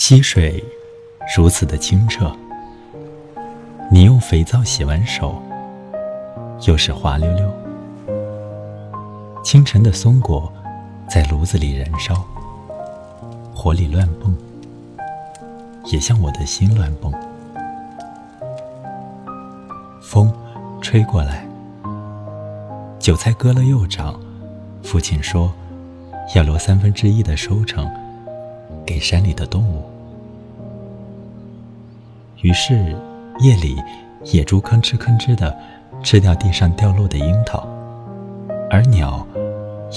溪水如此的清澈，你用肥皂洗完手，又是滑溜溜。清晨的松果在炉子里燃烧，火里乱蹦，也像我的心乱蹦。风吹过来，韭菜割了又长，父亲说要留三分之一的收成给山里的动物。于是夜里，野猪吭哧吭哧的吃掉地上掉落的樱桃，而鸟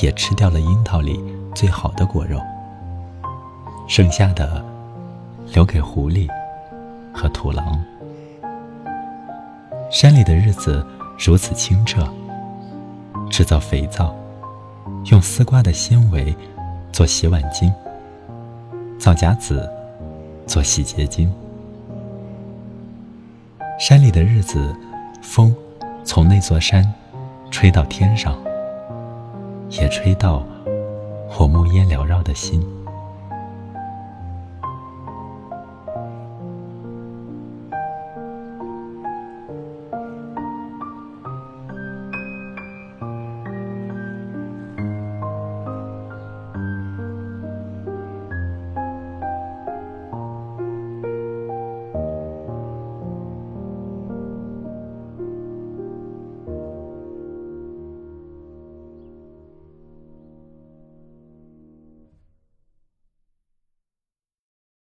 也吃掉了樱桃里最好的果肉，剩下的留给狐狸和土狼。山里的日子如此清澈。制造肥皂，用丝瓜的纤维做洗碗巾，皂荚籽做洗洁精。山里的日子，风从那座山吹到天上，也吹到我木烟缭绕的心。